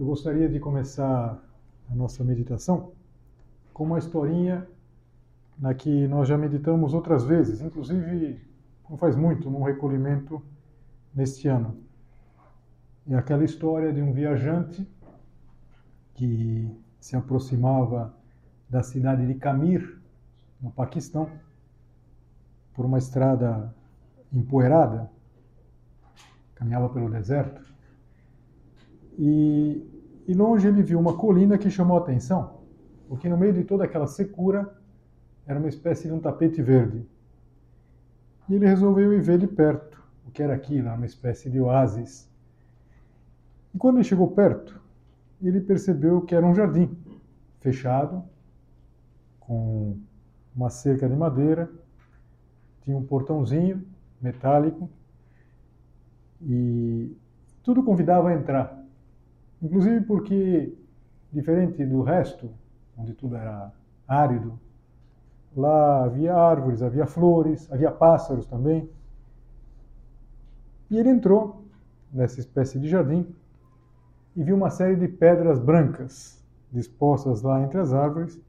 Eu gostaria de começar a nossa meditação com uma historinha na que nós já meditamos outras vezes, inclusive não faz muito, num recolhimento neste ano. É aquela história de um viajante que se aproximava da cidade de Camir, no Paquistão, por uma estrada empoeirada, caminhava pelo deserto. E, e longe ele viu uma colina que chamou a atenção, porque no meio de toda aquela secura era uma espécie de um tapete verde. E ele resolveu ir ver de perto o que era aquilo, uma espécie de oásis. E quando ele chegou perto, ele percebeu que era um jardim fechado, com uma cerca de madeira, tinha um portãozinho metálico e tudo convidava a entrar. Inclusive porque, diferente do resto, onde tudo era árido, lá havia árvores, havia flores, havia pássaros também. E ele entrou nessa espécie de jardim e viu uma série de pedras brancas dispostas lá entre as árvores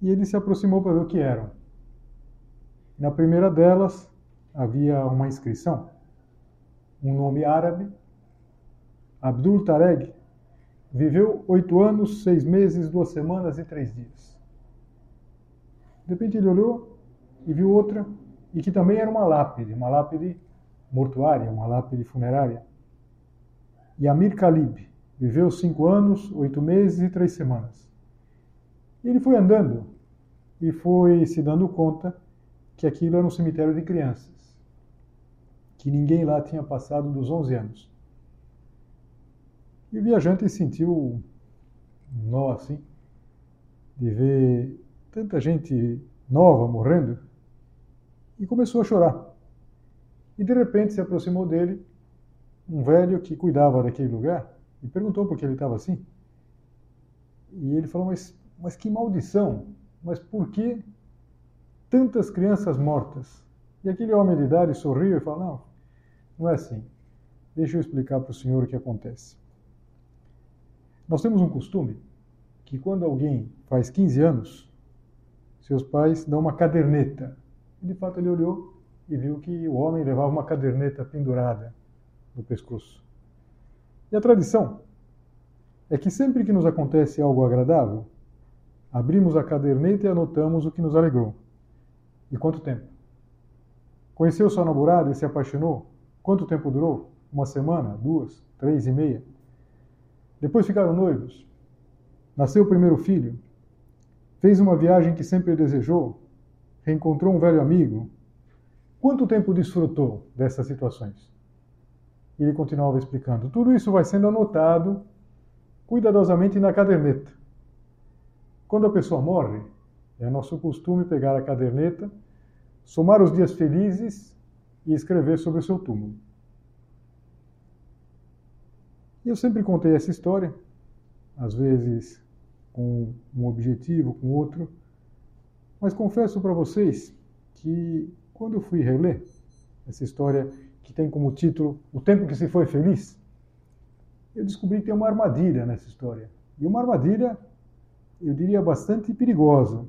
e ele se aproximou para ver o que eram. Na primeira delas havia uma inscrição, um nome árabe, Abdul Tareg, Viveu oito anos, seis meses, duas semanas e três dias. De repente ele olhou e viu outra, e que também era uma lápide, uma lápide mortuária, uma lápide funerária. E Amir Khalib viveu cinco anos, oito meses e três semanas. Ele foi andando e foi se dando conta que aquilo era um cemitério de crianças, que ninguém lá tinha passado dos 11 anos. E o viajante sentiu um nó assim, de ver tanta gente nova morrendo, e começou a chorar. E de repente se aproximou dele um velho que cuidava daquele lugar e perguntou por que ele estava assim. E ele falou: Mas, mas que maldição! Mas por que tantas crianças mortas? E aquele homem de idade sorriu e falou: Não, não é assim. Deixa eu explicar para o senhor o que acontece. Nós temos um costume que quando alguém faz 15 anos, seus pais dão uma caderneta. E de fato ele olhou e viu que o homem levava uma caderneta pendurada no pescoço. E a tradição é que sempre que nos acontece algo agradável, abrimos a caderneta e anotamos o que nos alegrou. E quanto tempo? Conheceu sua namorada e se apaixonou? Quanto tempo durou? Uma semana? Duas? Três e meia? Depois ficaram noivos. Nasceu o primeiro filho. Fez uma viagem que sempre desejou. Reencontrou um velho amigo. Quanto tempo desfrutou dessas situações? Ele continuava explicando. Tudo isso vai sendo anotado cuidadosamente na caderneta. Quando a pessoa morre, é nosso costume pegar a caderneta, somar os dias felizes e escrever sobre o seu túmulo. E eu sempre contei essa história, às vezes com um objetivo, com outro, mas confesso para vocês que quando eu fui reler essa história que tem como título O Tempo que se foi feliz, eu descobri que tem uma armadilha nessa história. E uma armadilha, eu diria, bastante perigosa.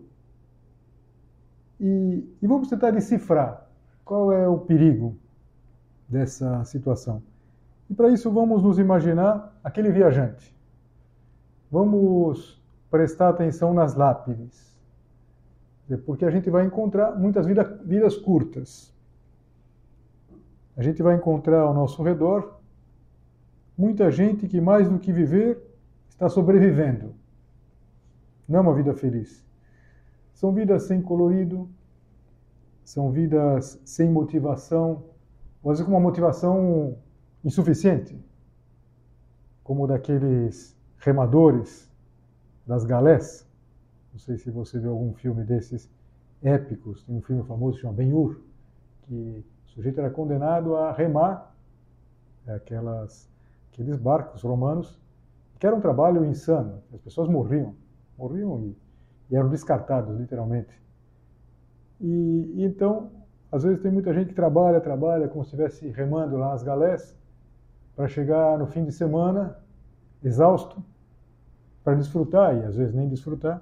E, e vamos tentar decifrar qual é o perigo dessa situação. E para isso vamos nos imaginar aquele viajante. Vamos prestar atenção nas lápides. Porque a gente vai encontrar muitas vidas, vidas curtas. A gente vai encontrar ao nosso redor muita gente que, mais do que viver, está sobrevivendo. Não é uma vida feliz. São vidas sem colorido, são vidas sem motivação, vezes com uma motivação insuficiente, como daqueles remadores das galés. Não sei se você viu algum filme desses épicos. Tem um filme famoso que chama Ben-Hur, que o sujeito era condenado a remar aquelas, aqueles barcos romanos, que era um trabalho insano. As pessoas morriam, morriam e, e eram descartados, literalmente. E, e, então, às vezes tem muita gente que trabalha, trabalha como se estivesse remando lá nas galés, para chegar no fim de semana exausto, para desfrutar, e às vezes nem desfrutar,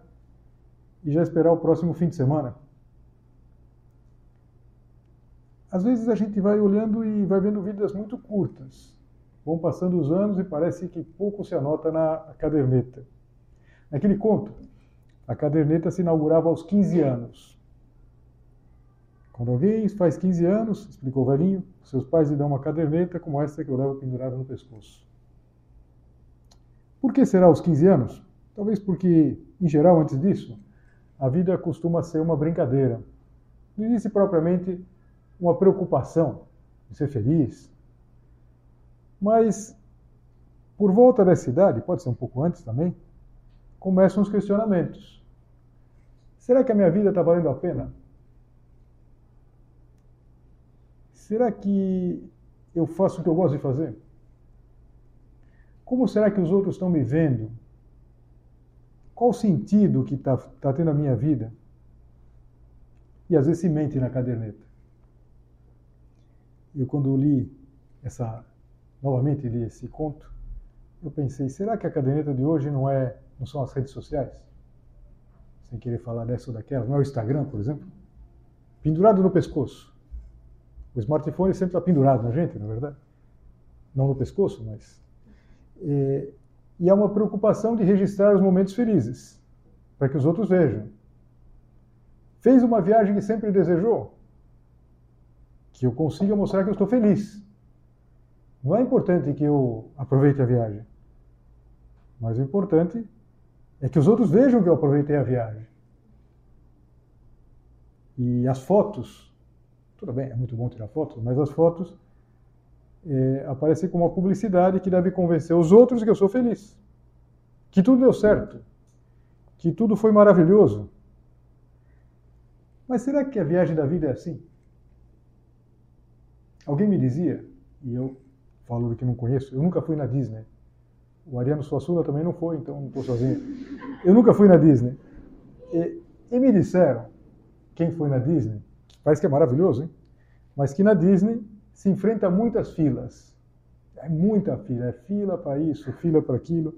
e já esperar o próximo fim de semana. Às vezes a gente vai olhando e vai vendo vidas muito curtas. Vão passando os anos e parece que pouco se anota na caderneta. Naquele conto, a caderneta se inaugurava aos 15 anos. Quando alguém faz 15 anos, explicou o velhinho, seus pais lhe dão uma caderneta como essa que eu levo pendurada no pescoço. Por que será aos 15 anos? Talvez porque, em geral, antes disso, a vida costuma ser uma brincadeira. Não existe propriamente uma preocupação de ser feliz. Mas, por volta dessa idade, pode ser um pouco antes também, começam os questionamentos. Será que a minha vida está valendo a pena? Será que eu faço o que eu gosto de fazer? Como será que os outros estão me vendo? Qual o sentido que está tá tendo a minha vida? E às vezes se mente na caderneta. Eu quando li essa, novamente li esse conto, eu pensei, será que a caderneta de hoje não é, não são as redes sociais? Sem querer falar dessa ou daquela, não é o Instagram, por exemplo? Pendurado no pescoço. O smartphone sempre está pendurado na gente, na é verdade. Não no pescoço, mas. E, e há uma preocupação de registrar os momentos felizes, para que os outros vejam. Fez uma viagem que sempre desejou? Que eu consiga mostrar que eu estou feliz. Não é importante que eu aproveite a viagem. Mas o importante é que os outros vejam que eu aproveitei a viagem. E as fotos tudo bem, é muito bom tirar fotos, mas as fotos é, aparecem como uma publicidade que deve convencer os outros que eu sou feliz, que tudo deu certo, que tudo foi maravilhoso. Mas será que a viagem da vida é assim? Alguém me dizia, e eu falo do que não conheço, eu nunca fui na Disney. O Ariano Suassuna também não foi, então não estou sozinho. Eu nunca fui na Disney. E, e me disseram, quem foi na Disney, Parece que é maravilhoso, hein? Mas que na Disney se enfrenta muitas filas. É muita fila, é fila para isso, fila para aquilo.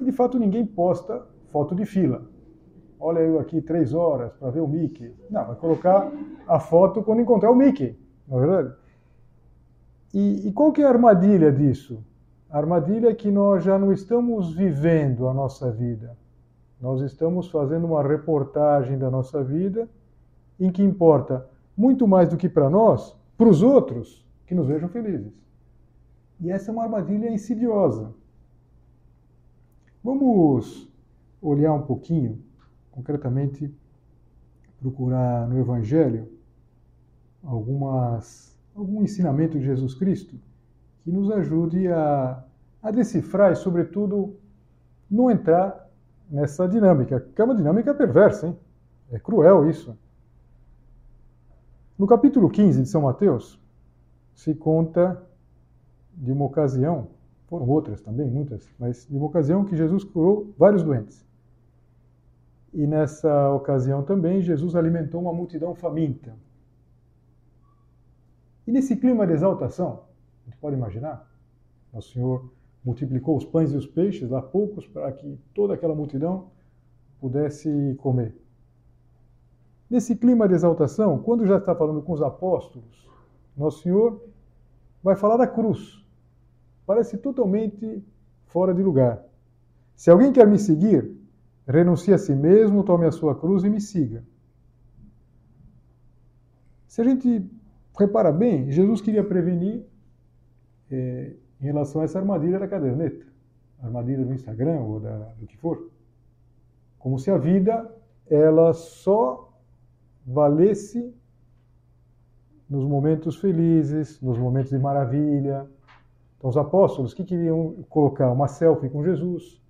E de fato ninguém posta foto de fila. Olha eu aqui três horas para ver o Mickey. Não, vai colocar a foto quando encontrar o Mickey, não é verdade? E, e qual que é a armadilha disso? A armadilha é que nós já não estamos vivendo a nossa vida. Nós estamos fazendo uma reportagem da nossa vida em que importa muito mais do que para nós, para os outros, que nos vejam felizes. E essa é uma armadilha insidiosa. Vamos olhar um pouquinho, concretamente, procurar no Evangelho algumas, algum ensinamento de Jesus Cristo que nos ajude a, a decifrar e, sobretudo, não entrar nessa dinâmica, que é uma dinâmica perversa, hein? É cruel isso. No capítulo 15 de São Mateus, se conta de uma ocasião, foram outras também, muitas, mas de uma ocasião que Jesus curou vários doentes. E nessa ocasião também Jesus alimentou uma multidão faminta. E nesse clima de exaltação, a gente pode imaginar, o Senhor multiplicou os pães e os peixes, lá poucos, para que toda aquela multidão pudesse comer. Nesse clima de exaltação, quando já está falando com os apóstolos, Nosso Senhor vai falar da cruz. parece totalmente fora de lugar. Se alguém quer me seguir, renuncie a si mesmo, tome a sua cruz e me siga. Se a gente repara bem, Jesus queria prevenir é, em relação a essa armadilha da caderneta, armadilha do Instagram ou da, do que for. Como se a vida ela só valesse nos momentos felizes, nos momentos de maravilha. Então, os apóstolos, que queriam colocar? Uma selfie com Jesus,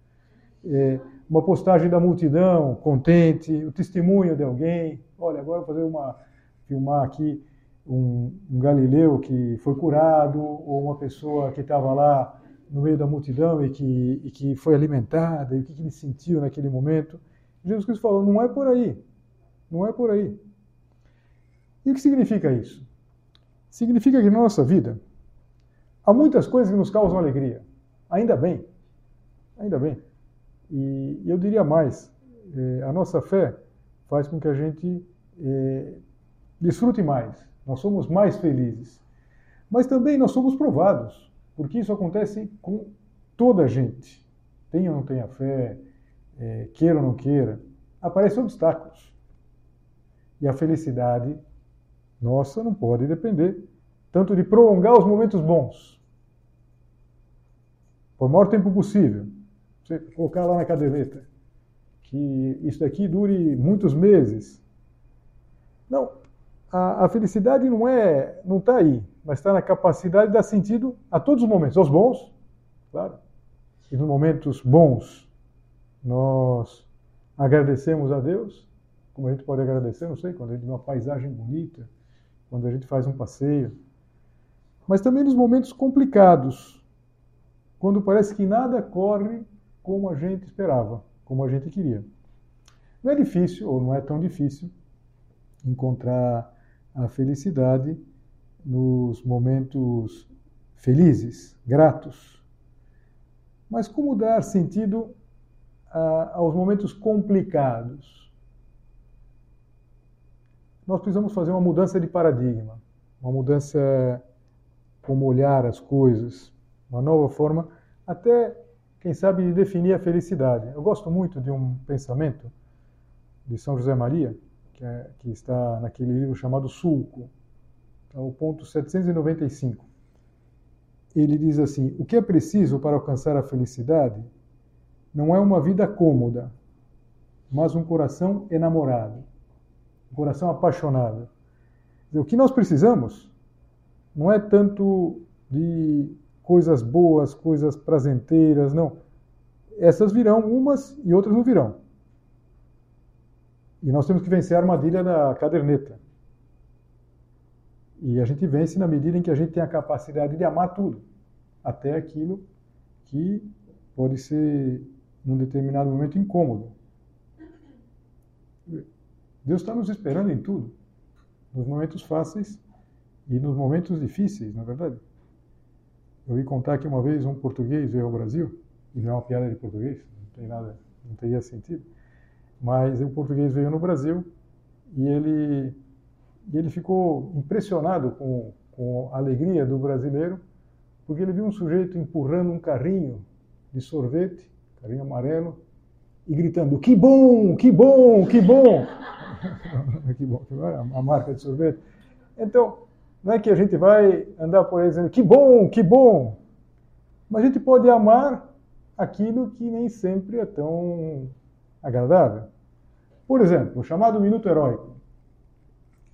é, uma postagem da multidão, contente, o testemunho de alguém. Olha, agora vou fazer uma, filmar aqui um, um galileu que foi curado, ou uma pessoa que estava lá no meio da multidão e que, e que foi alimentada, e o que, que ele sentiu naquele momento. Jesus Cristo falou: não é por aí, não é por aí. E o que significa isso? Significa que na nossa vida há muitas coisas que nos causam alegria. Ainda bem, ainda bem. E eu diria mais: eh, a nossa fé faz com que a gente eh, desfrute mais, nós somos mais felizes. Mas também nós somos provados, porque isso acontece com toda a gente. Tenha ou não tenha fé, é, queira ou não queira, aparecem obstáculos. E a felicidade nossa não pode depender tanto de prolongar os momentos bons, por maior tempo possível. Você colocar lá na caderneta que isso daqui dure muitos meses. Não, a, a felicidade não é, não está aí, mas está na capacidade de dar sentido a todos os momentos, aos bons, claro, e nos momentos bons nós agradecemos a Deus, como a gente pode agradecer, não sei, quando a gente vê uma paisagem bonita, quando a gente faz um passeio, mas também nos momentos complicados, quando parece que nada corre como a gente esperava, como a gente queria. Não é difícil, ou não é tão difícil, encontrar a felicidade nos momentos felizes, gratos. Mas como dar sentido a, aos momentos complicados? Nós precisamos fazer uma mudança de paradigma, uma mudança como olhar as coisas, uma nova forma, até, quem sabe, de definir a felicidade. Eu gosto muito de um pensamento de São José Maria, que, é, que está naquele livro chamado Sulco, é o ponto 795. Ele diz assim: O que é preciso para alcançar a felicidade não é uma vida cômoda, mas um coração enamorado, um coração apaixonado. O que nós precisamos não é tanto de coisas boas, coisas prazenteiras, não. Essas virão umas e outras não virão. E nós temos que vencer a armadilha da caderneta. E a gente vence na medida em que a gente tem a capacidade de amar tudo, até aquilo que pode ser, num determinado momento, incômodo. Deus está nos esperando em tudo, nos momentos fáceis e nos momentos difíceis, na é verdade. Eu vi contar que uma vez um português veio ao Brasil, e não é uma piada de português, não tem nada, não teria sentido mas o português veio no Brasil e ele, e ele ficou impressionado com, com a alegria do brasileiro, porque ele viu um sujeito empurrando um carrinho de sorvete, carrinho amarelo, e gritando: Que bom, que bom, que bom! que bom, a marca de sorvete. Então, não é que a gente vai andar por aí dizendo que bom, que bom, mas a gente pode amar aquilo que nem sempre é tão agradável. Por exemplo, o chamado minuto heróico.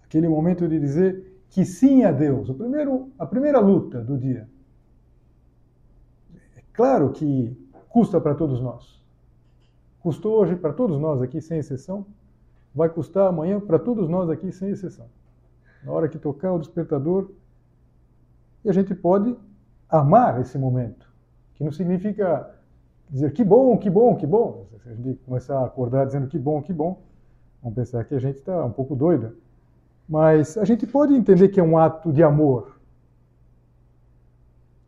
Aquele momento de dizer que sim a Deus, o primeiro, a primeira luta do dia. É claro que custa para todos nós. Custou hoje para todos nós aqui, sem exceção. Vai custar amanhã para todos nós aqui, sem exceção. Na hora que tocar o despertador, e a gente pode amar esse momento, que não significa dizer que bom, que bom, que bom. Se a gente começar a acordar dizendo que bom, que bom, vamos pensar que a gente está um pouco doida. Mas a gente pode entender que é um ato de amor.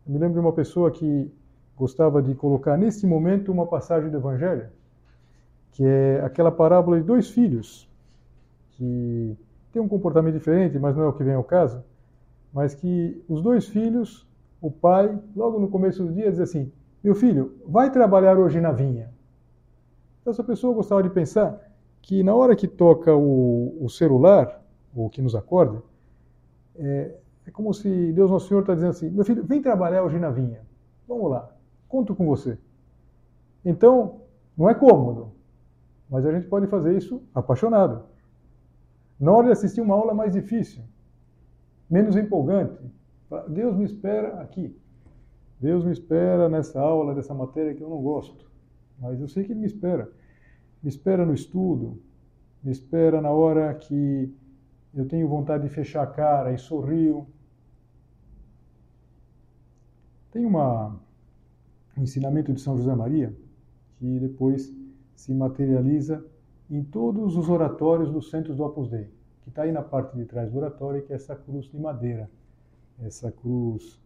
Eu me lembro de uma pessoa que gostava de colocar nesse momento uma passagem do Evangelho, que é aquela parábola de dois filhos, que tem um comportamento diferente, mas não é o que vem ao caso, mas que os dois filhos o pai, logo no começo do dia, diz assim: Meu filho, vai trabalhar hoje na vinha. Então, essa pessoa gostava de pensar que na hora que toca o, o celular, ou que nos acorda, é, é como se Deus Nosso Senhor está dizendo assim: Meu filho, vem trabalhar hoje na vinha. Vamos lá, conto com você. Então, não é cômodo, mas a gente pode fazer isso apaixonado. Na hora de assistir uma aula mais difícil, menos empolgante, Deus me espera aqui. Deus me espera nessa aula, dessa matéria que eu não gosto. Mas eu sei que Ele me espera. Me espera no estudo, me espera na hora que eu tenho vontade de fechar a cara e sorrio. Tem uma, um ensinamento de São José Maria que depois se materializa em todos os oratórios dos centros do Opus Dei, que está aí na parte de trás do oratório, que é essa cruz de madeira. Essa cruz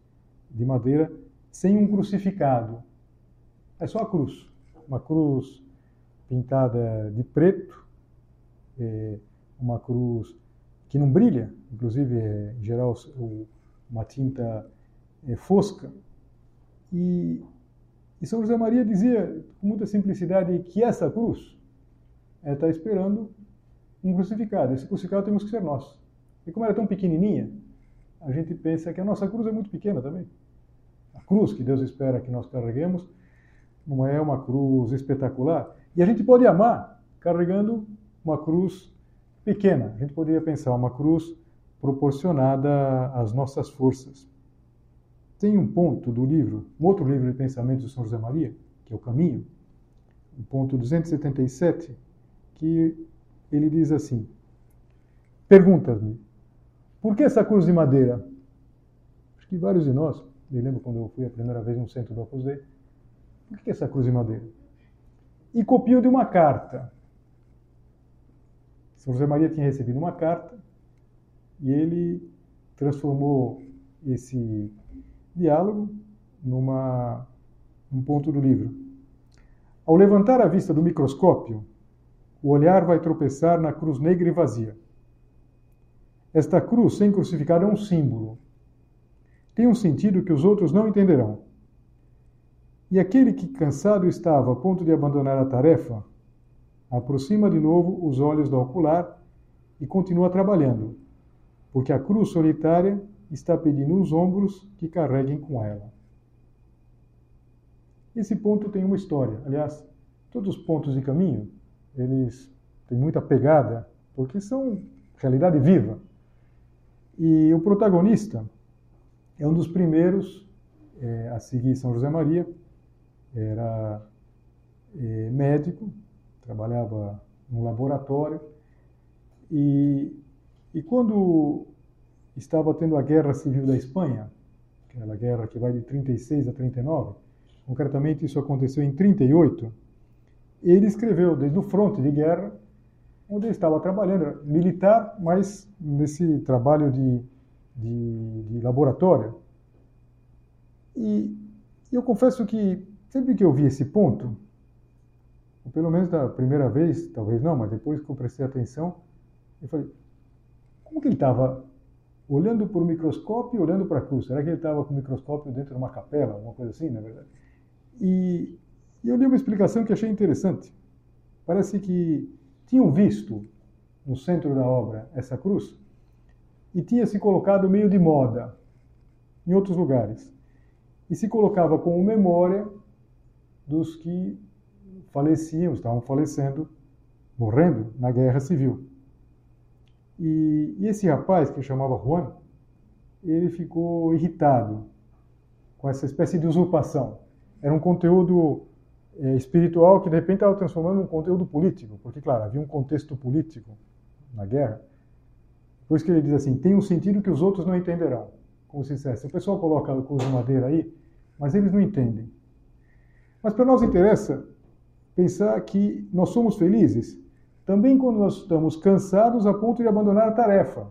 de madeira sem um crucificado. É só a cruz. Uma cruz pintada de preto, é uma cruz que não brilha, inclusive é, em geral uma tinta é, fosca. E, e, São José Maria dizia com muita simplicidade que essa cruz está esperando um crucificado. Esse crucificado temos que ser nós. E como ela é tão pequenininha, a gente pensa que a nossa cruz é muito pequena também. A cruz que Deus espera que nós carreguemos não é uma cruz espetacular. E a gente pode amar carregando uma cruz pequena. A gente poderia pensar uma cruz proporcionada às nossas forças. Tem um ponto do livro, um outro livro de pensamentos de São José Maria, que é o Caminho, o ponto 277, que ele diz assim: Perguntas-me, por que essa cruz de madeira? Acho que vários de nós, me lembro quando eu fui a primeira vez no centro do Opus por que essa cruz de madeira? E copio de uma carta. São José Maria tinha recebido uma carta e ele transformou esse diálogo numa um ponto do livro. Ao levantar a vista do microscópio, o olhar vai tropeçar na cruz negra e vazia. Esta cruz sem crucificado é um símbolo. Tem um sentido que os outros não entenderão. E aquele que cansado estava a ponto de abandonar a tarefa, aproxima de novo os olhos do ocular e continua trabalhando, porque a cruz solitária está pedindo os ombros que carreguem com ela. Esse ponto tem uma história. Aliás, todos os pontos de caminho, eles têm muita pegada, porque são realidade viva. E o protagonista é um dos primeiros é, a seguir São José Maria, era é, médico, trabalhava no laboratório, e, e quando estava tendo a Guerra Civil da Espanha, aquela guerra que vai de 36 a 39, concretamente isso aconteceu em 38, ele escreveu desde o fronte de guerra, onde ele estava trabalhando, militar, mas nesse trabalho de, de, de laboratório. E eu confesso que Sempre que eu vi esse ponto, ou pelo menos da primeira vez, talvez não, mas depois que eu prestei atenção, eu falei, como que ele estava olhando por microscópio e olhando para a cruz? Será que ele estava com o microscópio dentro de uma capela, alguma coisa assim, na verdade? E, e eu li uma explicação que achei interessante. Parece que tinham visto no centro da obra essa cruz e tinha se colocado meio de moda em outros lugares. E se colocava como memória dos que faleciam, estavam falecendo, morrendo na guerra civil. E, e esse rapaz, que chamava Juan, ele ficou irritado com essa espécie de usurpação. Era um conteúdo é, espiritual que de repente estava transformando em um conteúdo político, porque, claro, havia um contexto político na guerra. Por isso que ele diz assim: tem um sentido que os outros não entenderão. Como se dissesse, o pessoal coloca a cruz de madeira aí, mas eles não entendem. Mas para nós interessa pensar que nós somos felizes também quando nós estamos cansados a ponto de abandonar a tarefa.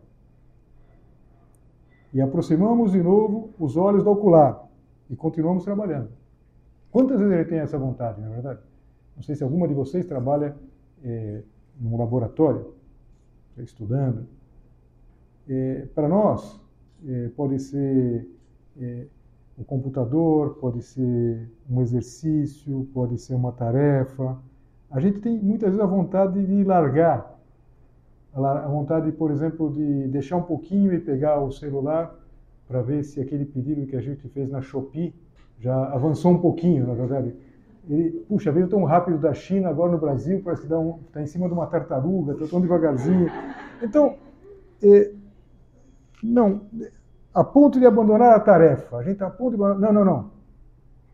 E aproximamos de novo os olhos do ocular e continuamos trabalhando. Quantas vezes ele tem essa vontade, não é verdade? Não sei se alguma de vocês trabalha é, num laboratório, estudando. É, para nós, é, pode ser o computador, pode ser um exercício, pode ser uma tarefa. A gente tem muitas vezes a vontade de largar, a vontade, por exemplo, de deixar um pouquinho e pegar o celular para ver se aquele pedido que a gente fez na Shopee já avançou um pouquinho, na verdade. Ele, puxa, veio tão rápido da China, agora no Brasil, parece que está um, tá em cima de uma tartaruga, está tão devagarzinho. Então, é, não, a ponto de abandonar a tarefa. A gente está a ponto de abandonar. Não, não, não.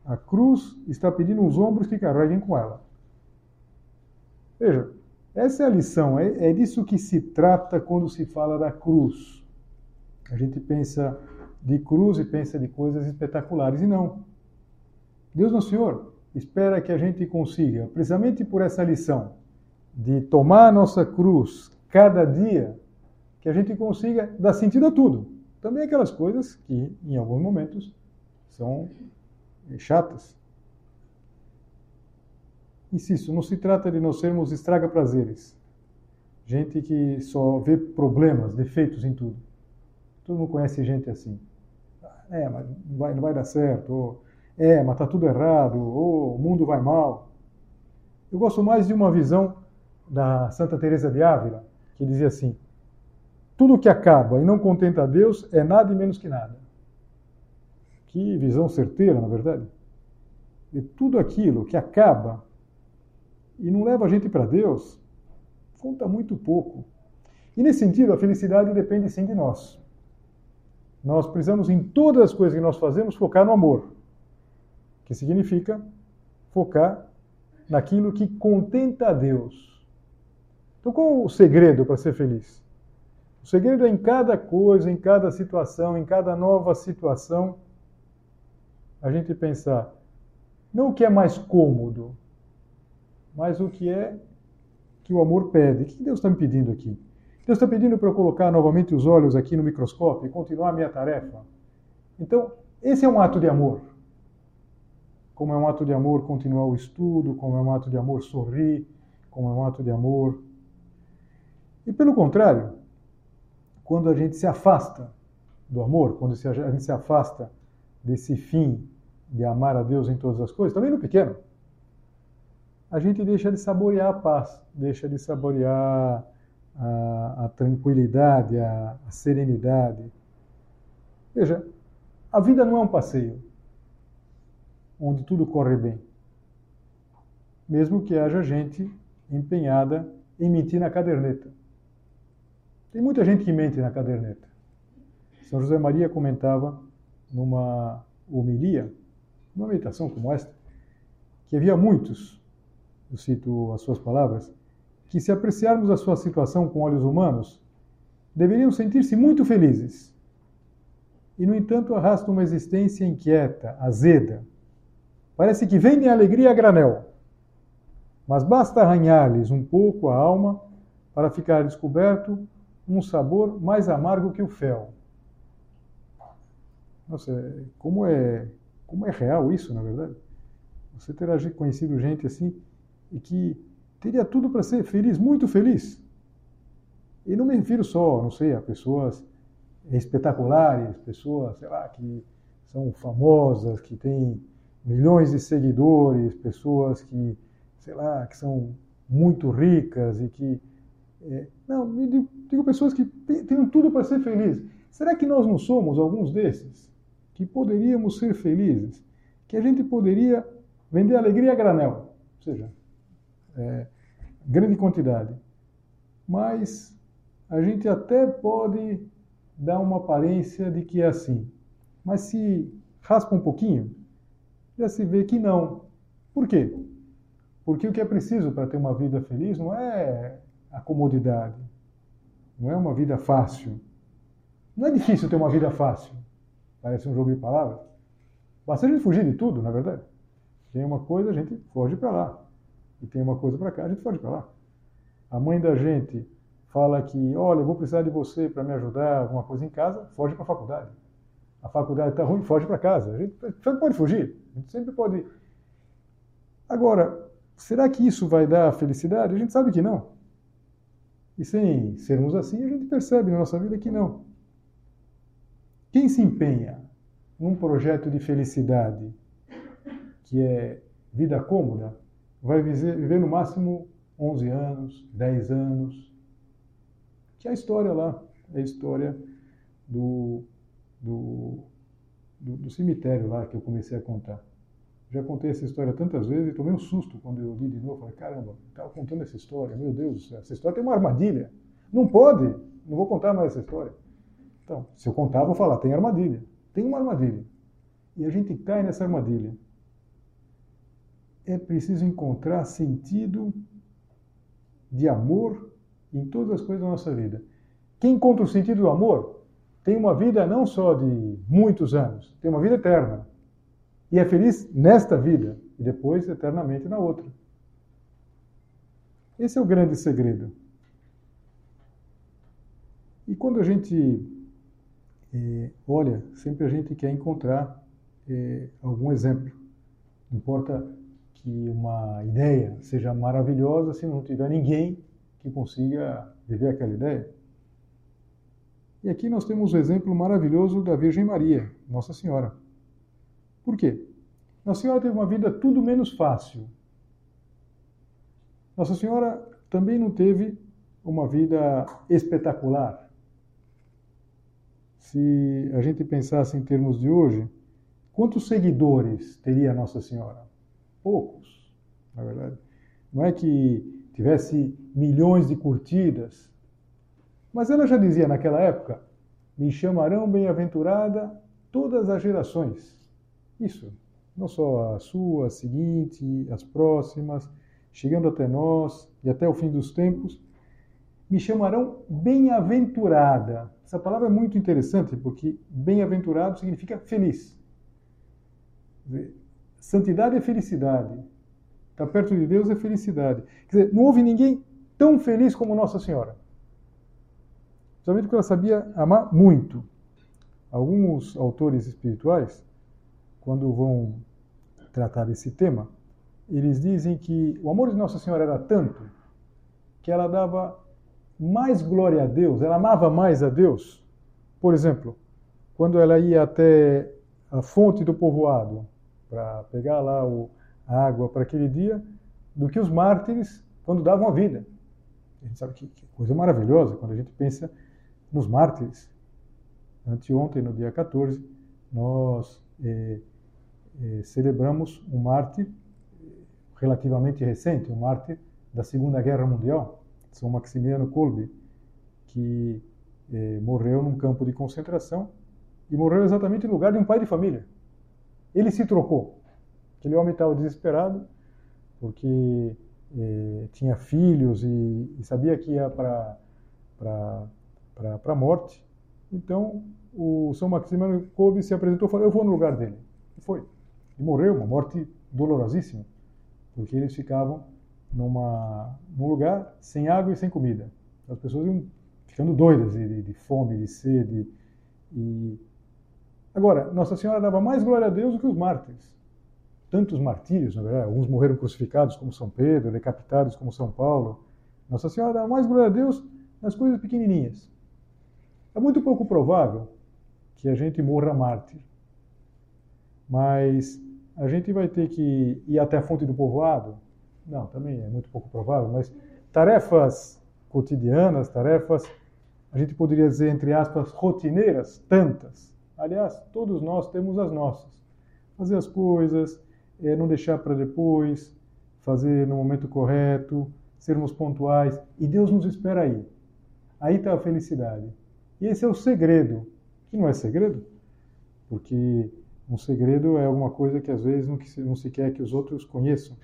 A cruz está pedindo os ombros que carreguem com ela. Veja, essa é a lição. É, é disso que se trata quando se fala da cruz. A gente pensa de cruz e pensa de coisas espetaculares. E não. Deus Nosso Senhor espera que a gente consiga, precisamente por essa lição, de tomar a nossa cruz cada dia, que a gente consiga dar sentido a tudo. Também aquelas coisas que, em alguns momentos, são chatas. Insisto, não se trata de nós sermos estraga-prazeres. Gente que só vê problemas, defeitos em tudo. Todo mundo conhece gente assim. É, mas não vai, não vai dar certo. Ou, é, mas está tudo errado. Ou o mundo vai mal. Eu gosto mais de uma visão da Santa Teresa de Ávila, que dizia assim: tudo que acaba e não contenta a Deus é nada e menos que nada. Que visão certeira, na verdade. E tudo aquilo que acaba e não leva a gente para Deus, conta muito pouco. E nesse sentido, a felicidade depende sim de nós. Nós precisamos, em todas as coisas que nós fazemos, focar no amor, que significa focar naquilo que contenta a Deus. Então, qual o segredo para ser feliz? O segredo é em cada coisa, em cada situação, em cada nova situação, a gente pensar não o que é mais cômodo, mas o que é que o amor pede. O que Deus está me pedindo aqui? Deus está pedindo para eu colocar novamente os olhos aqui no microscópio e continuar a minha tarefa. Então, esse é um ato de amor. Como é um ato de amor continuar o estudo, como é um ato de amor sorrir, como é um ato de amor. E pelo contrário, quando a gente se afasta do amor, quando a gente se afasta desse fim de amar a Deus em todas as coisas, também no pequeno, a gente deixa de saborear a paz, deixa de saborear a, a tranquilidade, a, a serenidade. Veja, a vida não é um passeio onde tudo corre bem. Mesmo que haja gente empenhada em mentir na caderneta. Tem muita gente que mente na caderneta. São José Maria comentava numa homilia, numa meditação como esta, que havia muitos, eu cito as suas palavras, que se apreciarmos a sua situação com olhos humanos, deveriam sentir-se muito felizes. E, no entanto, arrastam uma existência inquieta, azeda. Parece que vendem alegria a granel. Mas basta arranhar-lhes um pouco a alma para ficar descoberto um sabor mais amargo que o fel. Nossa, como é, como é real isso, na verdade? Você terá conhecido gente assim e que teria tudo para ser feliz, muito feliz. E não me refiro só, não sei, a pessoas espetaculares, pessoas, sei lá, que são famosas, que têm milhões de seguidores, pessoas que, sei lá, que são muito ricas e que é, não, digo, digo, pessoas que têm tudo para ser felizes. Será que nós não somos alguns desses que poderíamos ser felizes? Que a gente poderia vender alegria a granel, ou seja, é, grande quantidade. Mas a gente até pode dar uma aparência de que é assim. Mas se raspa um pouquinho, já se vê que não. Por quê? Porque o que é preciso para ter uma vida feliz não é a comodidade. Não é uma vida fácil. Não é difícil ter uma vida fácil. Parece um jogo de palavras. Basta a gente fugir de tudo, na verdade. Tem uma coisa, a gente foge para lá. E tem uma coisa para cá, a gente foge para lá. A mãe da gente fala que, olha, eu vou precisar de você para me ajudar alguma coisa em casa, foge para a faculdade. A faculdade está ruim, foge para casa. A gente pode fugir. A gente sempre pode. Agora, será que isso vai dar felicidade? A gente sabe que não. E sem sermos assim, a gente percebe na nossa vida que não. Quem se empenha num projeto de felicidade, que é vida cômoda, vai viver no máximo 11 anos, 10 anos. Que é a história lá, é a história do, do, do, do cemitério lá que eu comecei a contar. Já contei essa história tantas vezes e tomei um susto quando eu li de novo. Falei, caramba, estava contando essa história, meu Deus, essa história tem uma armadilha. Não pode, não vou contar mais essa história. Então, se eu contar, vou falar, tem armadilha. Tem uma armadilha. E a gente cai nessa armadilha. É preciso encontrar sentido de amor em todas as coisas da nossa vida. Quem encontra o sentido do amor tem uma vida não só de muitos anos, tem uma vida eterna. E é feliz nesta vida e depois eternamente na outra. Esse é o grande segredo. E quando a gente é, olha, sempre a gente quer encontrar é, algum exemplo. Não importa que uma ideia seja maravilhosa se não tiver ninguém que consiga viver aquela ideia. E aqui nós temos o exemplo maravilhoso da Virgem Maria, Nossa Senhora. Por quê? Nossa Senhora teve uma vida tudo menos fácil. Nossa Senhora também não teve uma vida espetacular. Se a gente pensasse em termos de hoje, quantos seguidores teria Nossa Senhora? Poucos, na verdade. Não é que tivesse milhões de curtidas, mas ela já dizia naquela época: me chamarão bem-aventurada todas as gerações. Isso, não só a sua, a seguinte, as próximas, chegando até nós e até o fim dos tempos, me chamarão bem-aventurada. Essa palavra é muito interessante porque bem-aventurado significa feliz. Santidade é felicidade. Estar perto de Deus é felicidade. Quer dizer, não houve ninguém tão feliz como Nossa Senhora. Principalmente porque ela sabia amar muito. Alguns autores espirituais, quando vão tratar desse tema, eles dizem que o amor de Nossa Senhora era tanto que ela dava mais glória a Deus, ela amava mais a Deus. Por exemplo, quando ela ia até a fonte do povoado para pegar lá o, a água para aquele dia, do que os mártires quando davam a vida. A gente sabe que, que coisa maravilhosa quando a gente pensa nos mártires. Anteontem, no dia 14, nós eh, eh, celebramos um mártir relativamente recente, um mártir da Segunda Guerra Mundial, São Maximiliano Kolbe, que eh, morreu num campo de concentração e morreu exatamente no lugar de um pai de família. Ele se trocou. Aquele homem estava desesperado porque tinha filhos e, e sabia que ia para a morte. Então, o São Maximiliano Kolbe se apresentou e falou: Eu vou no lugar dele. E foi. E morreu, uma morte dolorosíssima, porque eles ficavam numa, num lugar sem água e sem comida. As pessoas iam ficando doidas de, de fome, de sede. E... Agora, Nossa Senhora dava mais glória a Deus do que os mártires. Tantos martírios, na verdade. Alguns morreram crucificados, como São Pedro, decapitados, como São Paulo. Nossa Senhora dava mais glória a Deus nas coisas pequenininhas. É muito pouco provável que a gente morra mártir. Mas a gente vai ter que ir até a fonte do povoado? Não, também é muito pouco provável, mas tarefas cotidianas, tarefas, a gente poderia dizer, entre aspas, rotineiras, tantas. Aliás, todos nós temos as nossas. Fazer as coisas, é, não deixar para depois, fazer no momento correto, sermos pontuais. E Deus nos espera aí. Aí está a felicidade. E esse é o segredo, que não é segredo, porque um segredo é alguma coisa que às vezes não, não se quer que os outros conheçam.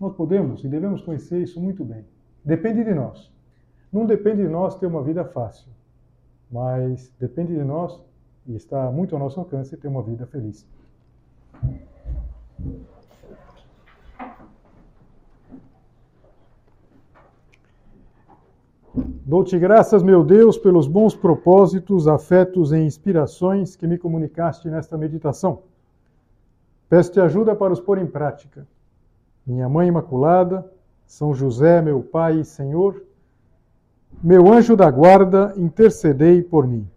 Nós podemos e devemos conhecer isso muito bem. Depende de nós. Não depende de nós ter uma vida fácil, mas depende de nós e está muito ao nosso alcance ter uma vida feliz. Dou-te graças, meu Deus, pelos bons propósitos, afetos e inspirações que me comunicaste nesta meditação. Peço-te ajuda para os pôr em prática. Minha Mãe Imaculada, São José, meu Pai e Senhor, meu anjo da guarda, intercedei por mim.